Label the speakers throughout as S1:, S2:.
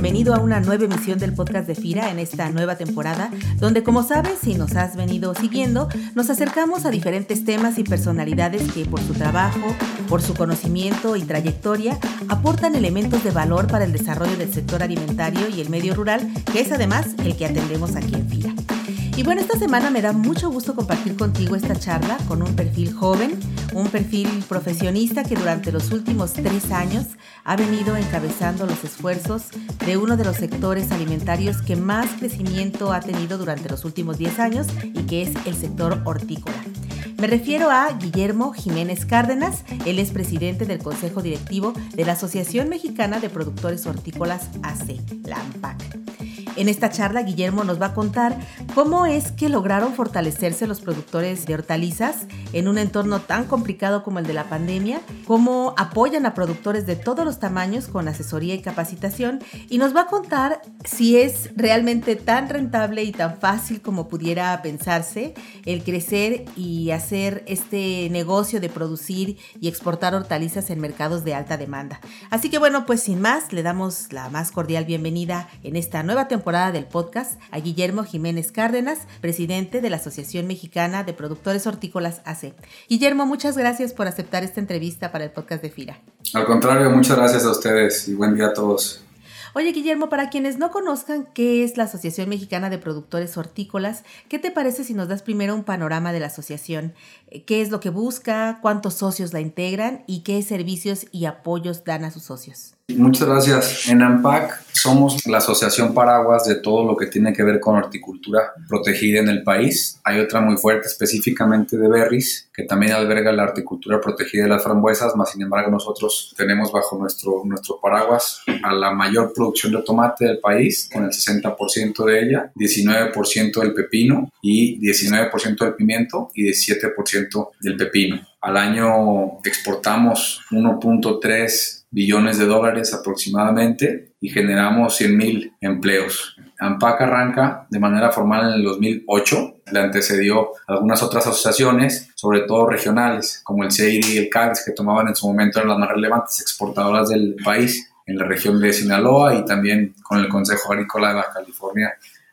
S1: bienvenido a una nueva emisión del podcast de FIRA en esta nueva temporada, donde como sabes, si nos has venido siguiendo, nos acercamos a diferentes temas y personalidades que por su trabajo, por su conocimiento y trayectoria, aportan elementos de valor para el desarrollo del sector alimentario y el medio rural, que es además el que atendemos aquí en FIRA. Y bueno, esta semana me da mucho gusto compartir contigo esta charla con un perfil joven, un perfil profesionista que durante los últimos tres años ha venido encabezando los esfuerzos de uno de los sectores alimentarios que más crecimiento ha tenido durante los últimos 10 años y que es el sector hortícola. Me refiero a Guillermo Jiménez Cárdenas, él es presidente del Consejo Directivo de la Asociación Mexicana de Productores Hortícolas AC, la AMPAC. En esta charla, Guillermo nos va a contar cómo es que lograron fortalecerse los productores de hortalizas en un entorno tan complicado como el de la pandemia, cómo apoyan a productores de todos los tamaños con asesoría y capacitación, y nos va a contar si es realmente tan rentable y tan fácil como pudiera pensarse el crecer y hacer este negocio de producir y exportar hortalizas en mercados de alta demanda. Así que bueno, pues sin más, le damos la más cordial bienvenida en esta nueva temporada del podcast a Guillermo Jiménez Cárdenas, presidente de la Asociación Mexicana de Productores Hortícolas AC. Guillermo, muchas gracias por aceptar esta entrevista para el podcast de FIRA.
S2: Al contrario, muchas gracias a ustedes y buen día a todos.
S1: Oye, Guillermo, para quienes no conozcan qué es la Asociación Mexicana de Productores Hortícolas, ¿qué te parece si nos das primero un panorama de la asociación? ¿Qué es lo que busca? ¿Cuántos socios la integran? ¿Y qué servicios y apoyos dan a sus socios?
S2: Muchas gracias. En AMPAC somos la asociación paraguas de todo lo que tiene que ver con horticultura protegida en el país. Hay otra muy fuerte específicamente de berries, que también alberga la horticultura protegida de las frambuesas, más sin embargo nosotros tenemos bajo nuestro, nuestro paraguas a la mayor producción de tomate del país, con el 60% de ella, 19% del pepino y 19% del pimiento y 17% del pepino. Al año exportamos 1.3 billones de dólares aproximadamente y generamos 100 mil empleos. AMPAC arranca de manera formal en el 2008, le antecedió algunas otras asociaciones, sobre todo regionales, como el CEIRI y el CAGS, que tomaban en su momento eran las más relevantes exportadoras del país en la región de Sinaloa y también con el Consejo Agrícola de Baja California.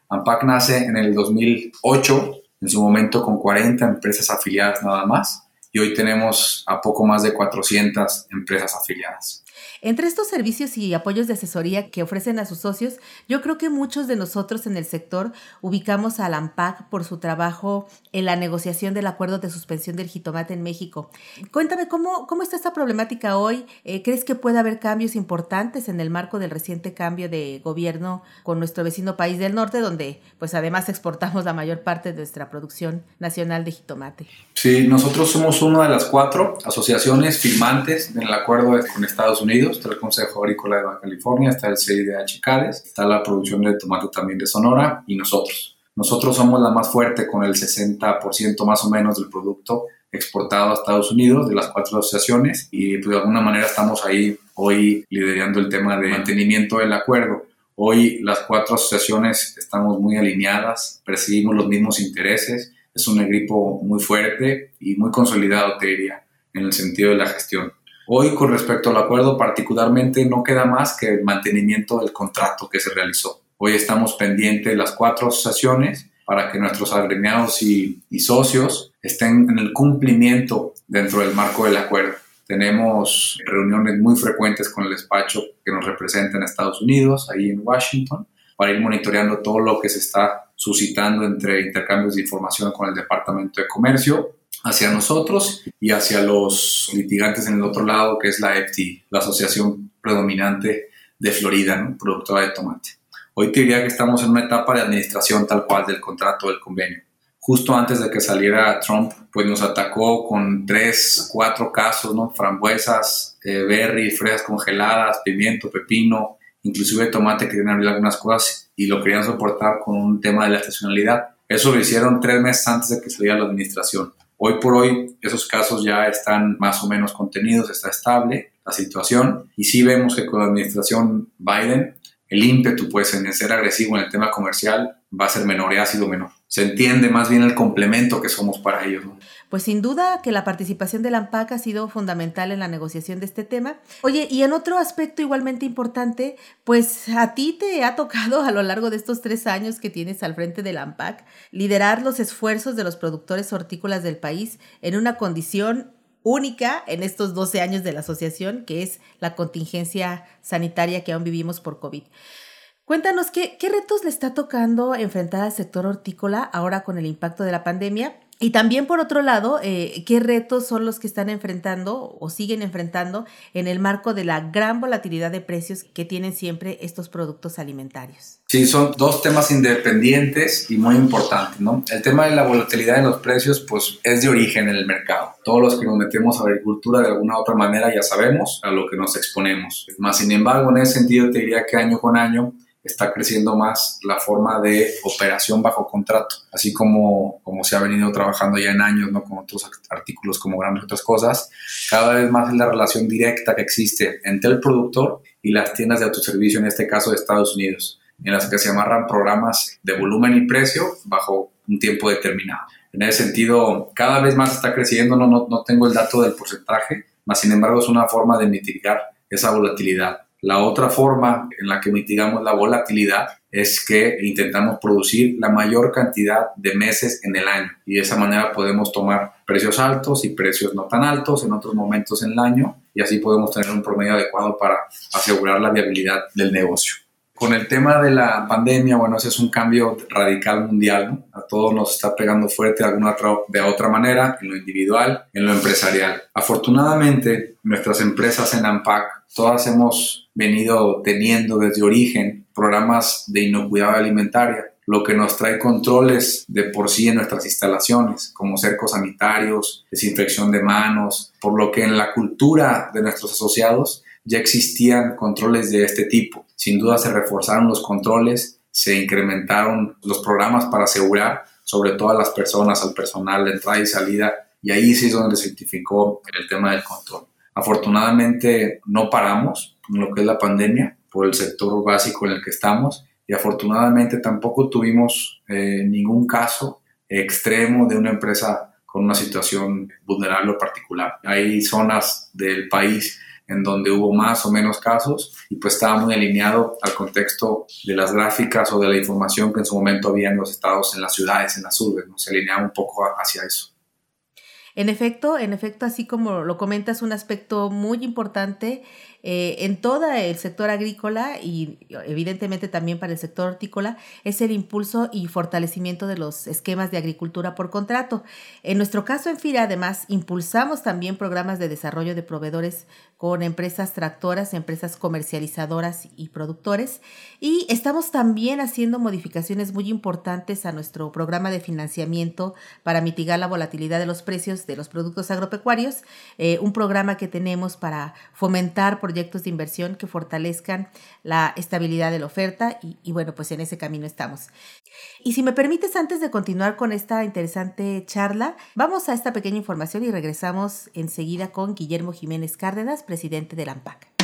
S2: AMPAC nace en el 2008, en su momento con 40 empresas afiliadas nada más, y hoy tenemos a poco más de 400 empresas afiliadas.
S1: Entre estos servicios y apoyos de asesoría que ofrecen a sus socios, yo creo que muchos de nosotros en el sector ubicamos a AMPAC por su trabajo en la negociación del acuerdo de suspensión del jitomate en México. Cuéntame, ¿cómo, cómo está esta problemática hoy? Eh, ¿Crees que puede haber cambios importantes en el marco del reciente cambio de gobierno con nuestro vecino país del norte, donde pues además exportamos la mayor parte de nuestra producción nacional de jitomate?
S2: Sí, nosotros somos una de las cuatro asociaciones firmantes en el acuerdo con Estados Unidos está el Consejo Agrícola de Baja California, está el CIDH CADES, está la producción de tomate también de Sonora y nosotros. Nosotros somos la más fuerte con el 60% más o menos del producto exportado a Estados Unidos de las cuatro asociaciones y pues, de alguna manera estamos ahí hoy liderando el tema de mantenimiento del acuerdo. Hoy las cuatro asociaciones estamos muy alineadas, perseguimos los mismos intereses, es un equipo muy fuerte y muy consolidado, te diría, en el sentido de la gestión. Hoy, con respecto al acuerdo, particularmente no queda más que el mantenimiento del contrato que se realizó. Hoy estamos pendientes de las cuatro asociaciones para que nuestros agremiados y, socios estén en el cumplimiento dentro del marco del acuerdo. Tenemos reuniones muy frecuentes con el despacho que nos representa en Estados Unidos, ahí en Washington, para ir monitoreando todo lo que se está suscitando entre intercambios de información con el Departamento de Comercio hacia nosotros y hacia los litigantes en el otro lado, que es la FT, la asociación predominante de Florida, ¿no? productora de tomate. Hoy te diría que estamos en una etapa de administración tal cual del contrato del convenio. Justo antes de que saliera Trump, pues nos atacó con tres, cuatro casos, ¿no? Frambuesas, eh, berry, fresas congeladas, pimiento, pepino, inclusive tomate que querían abrir algunas cosas y lo querían soportar con un tema de la estacionalidad. Eso lo hicieron tres meses antes de que saliera la administración. Hoy por hoy esos casos ya están más o menos contenidos, está estable la situación y sí vemos que con la administración Biden el ímpetu pues en ser agresivo en el tema comercial va a ser menor y ha sido menor. Se entiende más bien el complemento que somos para ellos.
S1: Pues sin duda que la participación de la AMPAC ha sido fundamental en la negociación de este tema. Oye, y en otro aspecto igualmente importante, pues a ti te ha tocado a lo largo de estos tres años que tienes al frente de la AMPAC liderar los esfuerzos de los productores hortícolas del país en una condición única en estos 12 años de la asociación, que es la contingencia sanitaria que aún vivimos por COVID. Cuéntanos, ¿qué, ¿qué retos le está tocando enfrentar al sector hortícola ahora con el impacto de la pandemia? Y también, por otro lado, eh, ¿qué retos son los que están enfrentando o siguen enfrentando en el marco de la gran volatilidad de precios que tienen siempre estos productos alimentarios?
S2: Sí, son dos temas independientes y muy importantes, ¿no? El tema de la volatilidad en los precios, pues es de origen en el mercado. Todos los que nos metemos a agricultura de alguna u otra manera ya sabemos a lo que nos exponemos. Más sin embargo, en ese sentido te diría que año con año está creciendo más la forma de operación bajo contrato, así como, como se ha venido trabajando ya en años, ¿no? con otros artículos como grandes otras cosas, cada vez más es la relación directa que existe entre el productor y las tiendas de autoservicio, en este caso de Estados Unidos, en las que se amarran programas de volumen y precio bajo un tiempo determinado. En ese sentido, cada vez más está creciendo, no, no, no tengo el dato del porcentaje, mas sin embargo es una forma de mitigar esa volatilidad. La otra forma en la que mitigamos la volatilidad es que intentamos producir la mayor cantidad de meses en el año y de esa manera podemos tomar precios altos y precios no tan altos en otros momentos en el año y así podemos tener un promedio adecuado para asegurar la viabilidad del negocio. Con el tema de la pandemia, bueno, ese es un cambio radical mundial, A todos nos está pegando fuerte de alguna otra, de otra manera, en lo individual, en lo empresarial. Afortunadamente, nuestras empresas en AMPAC, todas hemos venido teniendo desde origen programas de inocuidad alimentaria, lo que nos trae controles de por sí en nuestras instalaciones, como cercos sanitarios, desinfección de manos, por lo que en la cultura de nuestros asociados ya existían controles de este tipo. Sin duda se reforzaron los controles, se incrementaron los programas para asegurar sobre todo a las personas, al personal de entrada y salida, y ahí sí es donde se identificó el tema del control. Afortunadamente no paramos en lo que es la pandemia por el sector básico en el que estamos y afortunadamente tampoco tuvimos eh, ningún caso extremo de una empresa con una situación vulnerable o particular. Hay zonas del país en donde hubo más o menos casos y pues estaba muy alineado al contexto de las gráficas o de la información que en su momento había en los estados, en las ciudades, en las urbes, ¿no? se alineaba un poco hacia eso.
S1: En efecto, en efecto, así como lo comentas, un aspecto muy importante eh, en todo el sector agrícola y evidentemente también para el sector hortícola es el impulso y fortalecimiento de los esquemas de agricultura por contrato. En nuestro caso en FIRA además impulsamos también programas de desarrollo de proveedores con empresas tractoras, empresas comercializadoras y productores y estamos también haciendo modificaciones muy importantes a nuestro programa de financiamiento para mitigar la volatilidad de los precios de los productos agropecuarios, eh, un programa que tenemos para fomentar proyectos de inversión que fortalezcan la estabilidad de la oferta y, bueno, pues en ese camino estamos. Y si me permites, antes de continuar con esta interesante charla, vamos a esta pequeña información y regresamos enseguida con Guillermo Jiménez Cárdenas, presidente de la AMPAC.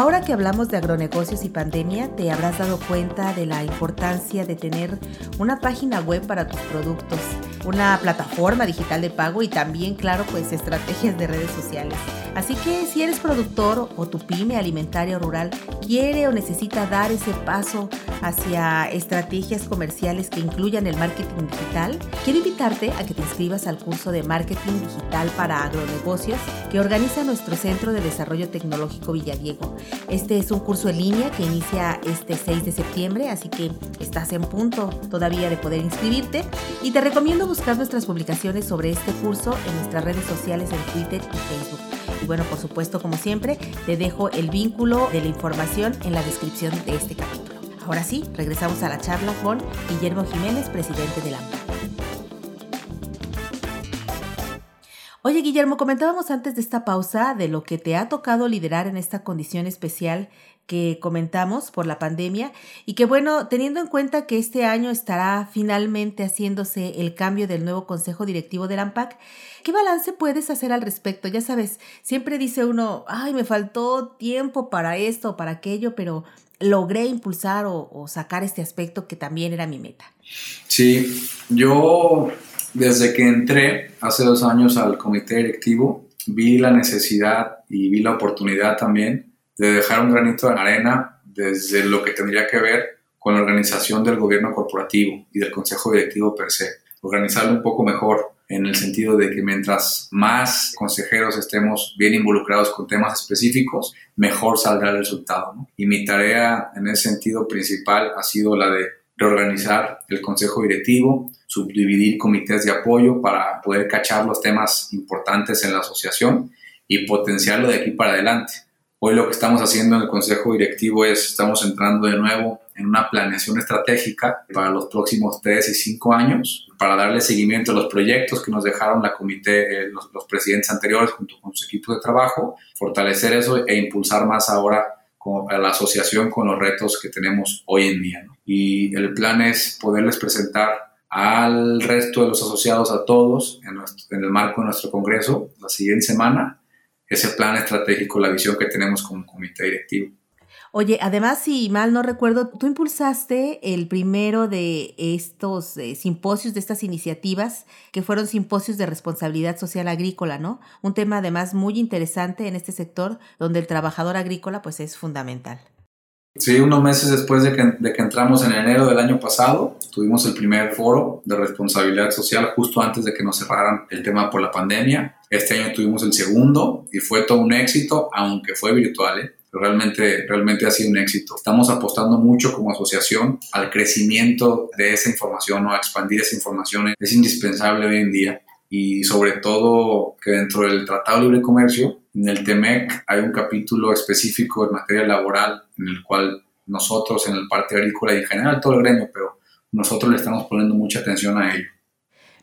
S1: Ahora que hablamos de agronegocios y pandemia, te habrás dado cuenta de la importancia de tener una página web para tus productos, una plataforma digital de pago y también, claro, pues estrategias de redes sociales. Así que si eres productor o tu pyme alimentaria rural quiere o necesita dar ese paso hacia estrategias comerciales que incluyan el marketing digital, quiero invitarte a que te inscribas al curso de marketing digital para agronegocios que organiza nuestro Centro de Desarrollo Tecnológico Villadiego. Este es un curso en línea que inicia este 6 de septiembre, así que estás en punto todavía de poder inscribirte y te recomiendo buscar nuestras publicaciones sobre este curso en nuestras redes sociales en Twitter y Facebook. Y bueno, por supuesto, como siempre, te dejo el vínculo de la información en la descripción de este capítulo. Ahora sí, regresamos a la charla con Guillermo Jiménez, presidente de la Oye, Guillermo, comentábamos antes de esta pausa de lo que te ha tocado liderar en esta condición especial que comentamos por la pandemia y que bueno, teniendo en cuenta que este año estará finalmente haciéndose el cambio del nuevo consejo directivo del AMPAC, ¿qué balance puedes hacer al respecto? Ya sabes, siempre dice uno, ay, me faltó tiempo para esto o para aquello, pero logré impulsar o, sacar este aspecto que también era mi meta.
S2: Sí, yo desde que entré hace dos años al comité directivo, vi la necesidad y vi la oportunidad también de dejar un granito de arena desde lo que tendría que ver con la organización del gobierno corporativo y del consejo directivo per se. Organizarlo un poco mejor en el sentido de que mientras más consejeros estemos bien involucrados con temas específicos, mejor saldrá el resultado. Y mi tarea en ese sentido principal ha sido la de reorganizar el consejo directivo, subdividir comités de apoyo para poder cachar los temas importantes en la asociación y potenciarlo de aquí para adelante. Hoy lo que estamos haciendo en el consejo directivo es, estamos entrando de nuevo en una planeación estratégica para los próximos tres y cinco años, para darle seguimiento a los proyectos que nos dejaron la comité, eh, los, presidentes anteriores junto con su equipo de trabajo, fortalecer eso e impulsar más ahora a la asociación con los retos que tenemos hoy en día. Y el plan es poderles presentar al resto de los asociados, a todos, en, el marco de nuestro congreso, la siguiente semana, ese plan estratégico, la visión que tenemos como comité directivo.
S1: Oye, además, si mal no recuerdo, tú impulsaste el primero de estos eh, simposios, de estas iniciativas, que fueron simposios de responsabilidad social agrícola, ¿no? Un tema además muy interesante en este sector, donde el trabajador agrícola pues es fundamental.
S2: Sí, unos meses después de que, de que, entramos en enero del año pasado, tuvimos el primer foro de responsabilidad social justo antes de que nos cerraran el tema por la pandemia. Este año tuvimos el segundo y fue todo un éxito, aunque fue virtual. ¿eh? realmente, realmente ha sido un éxito. Estamos apostando mucho como asociación al crecimiento de esa información o a expandir esa información. Es indispensable hoy en día y sobre todo que dentro del Tratado de Libre Comercio, en el TEMEC, hay un capítulo específico en materia laboral en el cual nosotros en el parte agrícola y en general todo el gremio, pero nosotros le estamos poniendo mucha atención a ello.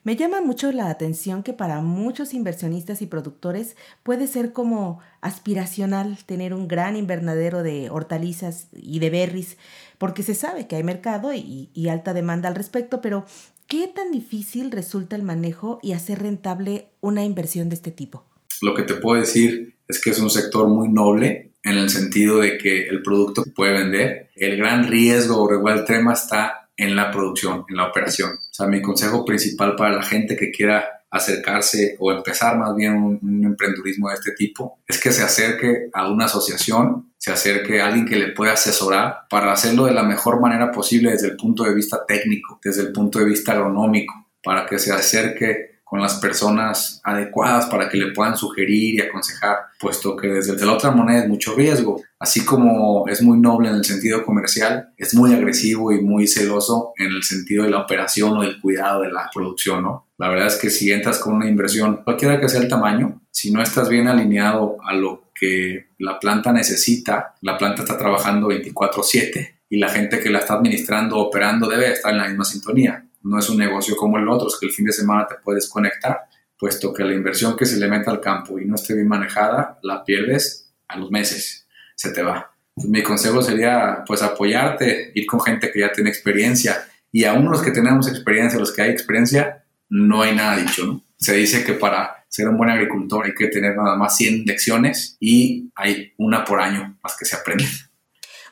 S1: Me llama mucho la atención que para muchos inversionistas y productores puede ser como aspiracional tener un gran invernadero de hortalizas y de berries, porque se sabe que hay mercado y, y alta demanda al respecto, pero ¿qué tan difícil resulta el manejo y hacer rentable una inversión de este tipo?
S2: Lo que te puedo decir es que es un sector muy noble en el sentido de que el producto puede vender, el gran riesgo o igual tema está en la producción, en la operación. O sea, mi consejo principal para la gente que quiera acercarse o empezar más bien un, un emprendurismo de este tipo es que se acerque a una asociación, se acerque a alguien que le pueda asesorar para hacerlo de la mejor manera posible desde el punto de vista técnico, desde el punto de vista agronómico, para que se acerque con las personas adecuadas para que le puedan sugerir y aconsejar, puesto que desde la otra moneda es mucho riesgo. Así como es muy noble en el sentido comercial, es muy agresivo y muy celoso en el sentido de la operación o del cuidado de la producción, ¿no? La verdad es que si entras con una inversión, cualquiera que sea el tamaño, si no estás bien alineado a lo que la planta necesita, la planta está trabajando 24/7 y la gente que la está administrando, operando, debe estar en la misma sintonía no es un negocio como el otro, es que el fin de semana te puedes conectar, puesto que la inversión que se le mete al campo y no esté bien manejada, la pierdes a los meses, se te va. mi consejo sería pues apoyarte, ir con gente que ya tiene experiencia y aún los que tenemos experiencia, los que hay experiencia, no hay nada dicho, ¿no? Se dice que para ser un buen agricultor hay que tener nada más 100 lecciones y hay una por año más que se aprende.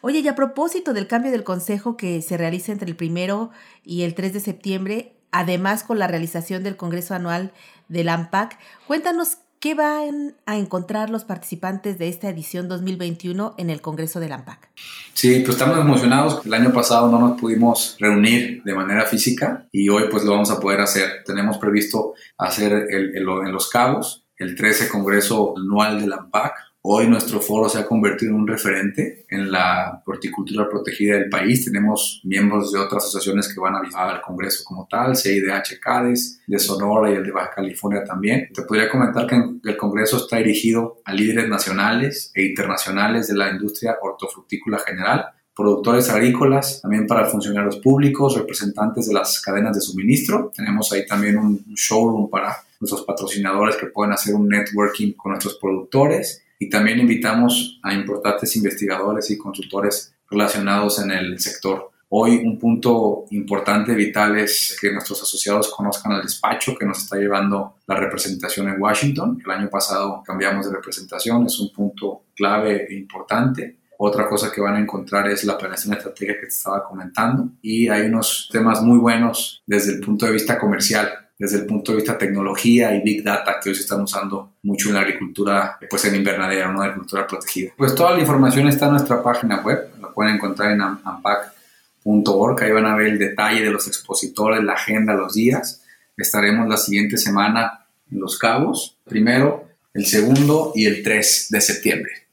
S1: Oye, y a propósito del cambio del consejo que se realiza entre el primero y el 3 de septiembre, además con la realización del Congreso Anual del AMPAC, cuéntanos qué van a encontrar los participantes de esta edición 2021 en el Congreso del AMPAC.
S2: Sí, pues estamos emocionados. El año pasado no nos pudimos reunir de manera física y hoy pues lo vamos a poder hacer. Tenemos previsto hacer el, en Los Cabos el 13 Congreso Anual del AMPAC Hoy nuestro foro se ha convertido en un referente en la horticultura protegida del país. Tenemos miembros de otras asociaciones que van a visitar al Congreso como tal, CIDH CADES, de Sonora y el de Baja California también. Te podría comentar que el Congreso está dirigido a líderes nacionales e internacionales de la industria hortofrutícola general, productores agrícolas, también para funcionarios públicos, representantes de las cadenas de suministro. Tenemos ahí también un showroom para nuestros patrocinadores que pueden hacer un networking con nuestros productores y también invitamos a importantes investigadores y consultores relacionados en el sector. Hoy un punto importante, vital, es que nuestros asociados conozcan al despacho que nos está llevando la representación en Washington. El año pasado cambiamos de representación, es un punto clave e importante. Otra cosa que van a encontrar es la planeación estratégica que te estaba comentando y hay unos temas muy buenos desde el punto de vista comercial, desde el punto de vista tecnología y big data que hoy se están usando mucho en la agricultura, pues en invernadero, ¿no? agricultura protegida. Pues toda la información está en nuestra página web, la pueden encontrar en ampac.org, ahí van a ver el detalle de los expositores, la agenda, los días. Estaremos la siguiente semana en Los Cabos, primero, el segundo y el 3 de septiembre.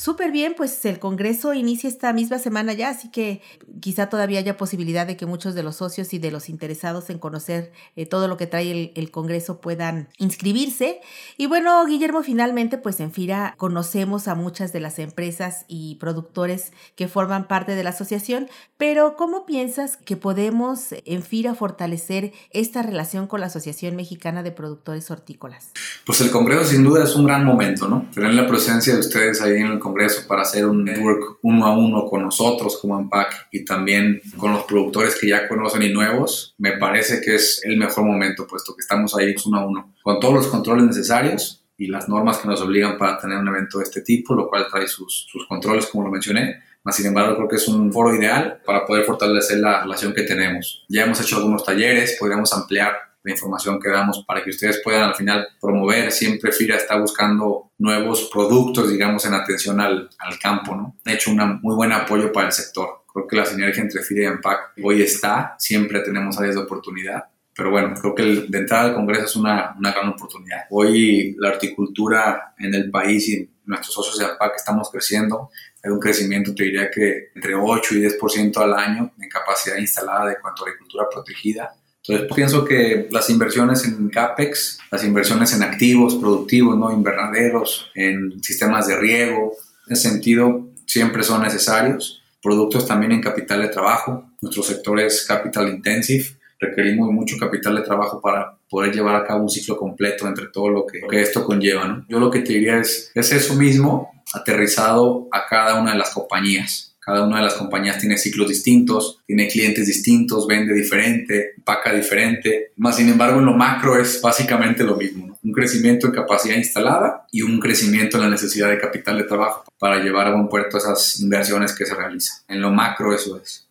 S1: Súper bien, pues el Congreso inicia esta misma semana ya, así que quizá todavía haya posibilidad de que muchos de los socios y de los interesados en conocer eh, todo lo que trae el, el, Congreso puedan inscribirse. Y bueno, Guillermo, finalmente, pues en FIRA conocemos a muchas de las empresas y productores que forman parte de la asociación, pero ¿cómo piensas que podemos en FIRA fortalecer esta relación con la Asociación Mexicana de Productores Hortícolas?
S2: Pues el Congreso sin duda es un gran momento, ¿no? Tener la presencia de ustedes ahí en el Congreso para hacer un network uno a uno con nosotros como AMPAC y también con los productores que ya conocen y nuevos, me parece que es el mejor momento, puesto que estamos ahí uno a uno, con todos los controles necesarios y las normas que nos obligan para tener un evento de este tipo, lo cual trae sus, sus controles, como lo mencioné. Sin embargo, creo que es un foro ideal para poder fortalecer la relación que tenemos. Ya hemos hecho algunos talleres, podríamos ampliar la información que damos para que ustedes puedan al final promover. Siempre FIRA está buscando nuevos productos, digamos, en atención al, al campo, ¿no? Ha hecho un muy buen apoyo para el sector. Creo que la sinergia entre FIRA y AMPAC hoy está, siempre tenemos áreas de oportunidad. Pero bueno, creo que el, de entrada al Congreso es una, una gran oportunidad. Hoy la horticultura en el país y nuestros socios de AMPAC estamos creciendo. Hay un crecimiento, te diría que entre 8 y 10% al año en capacidad instalada de cuanto a agricultura protegida entonces pienso que las inversiones en CAPEX, las inversiones en activos productivos, ¿no? invernaderos, en sistemas de riego, en ese sentido siempre son necesarios. Productos también en capital de trabajo. Nuestro sector es capital intensive. Requerimos mucho capital de trabajo para poder llevar a cabo un ciclo completo entre todo lo que, que esto conlleva. ¿no? Yo lo que te diría es, es eso mismo aterrizado a cada una de las compañías cada una de las compañías tiene ciclos distintos, tiene clientes distintos, vende diferente, paga diferente. Más sin embargo, en lo macro es básicamente lo mismo. Un crecimiento en capacidad instalada y un crecimiento en la necesidad de capital de trabajo para llevar a buen puerto esas inversiones que se realizan. En lo macro eso es.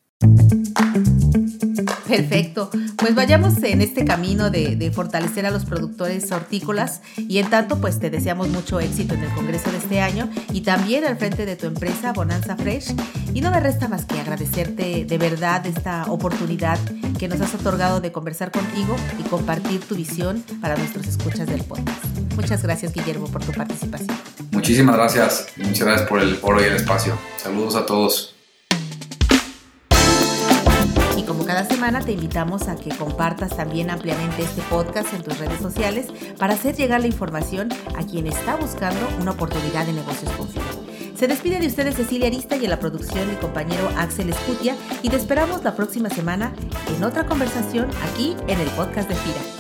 S1: Perfecto. Pues vayamos en este camino de, fortalecer a los productores hortícolas y en tanto pues te deseamos mucho éxito en el Congreso de este año y también al frente de tu empresa Bonanza Fresh. Y no me resta más que agradecerte de verdad esta oportunidad que nos has otorgado de conversar contigo y compartir tu visión para nuestros escuchas del podcast. Muchas gracias Guillermo por tu participación.
S2: Muchísimas gracias. Muchas gracias por el foro y el espacio. Saludos a todos
S1: cada semana te invitamos a que compartas también ampliamente este podcast en tus redes sociales para hacer llegar la información a quien está buscando una oportunidad de negocios con Se despide de ustedes Cecilia Arista y en la producción mi compañero Axel Escutia y te esperamos la próxima semana en otra conversación aquí en el podcast de FIRA.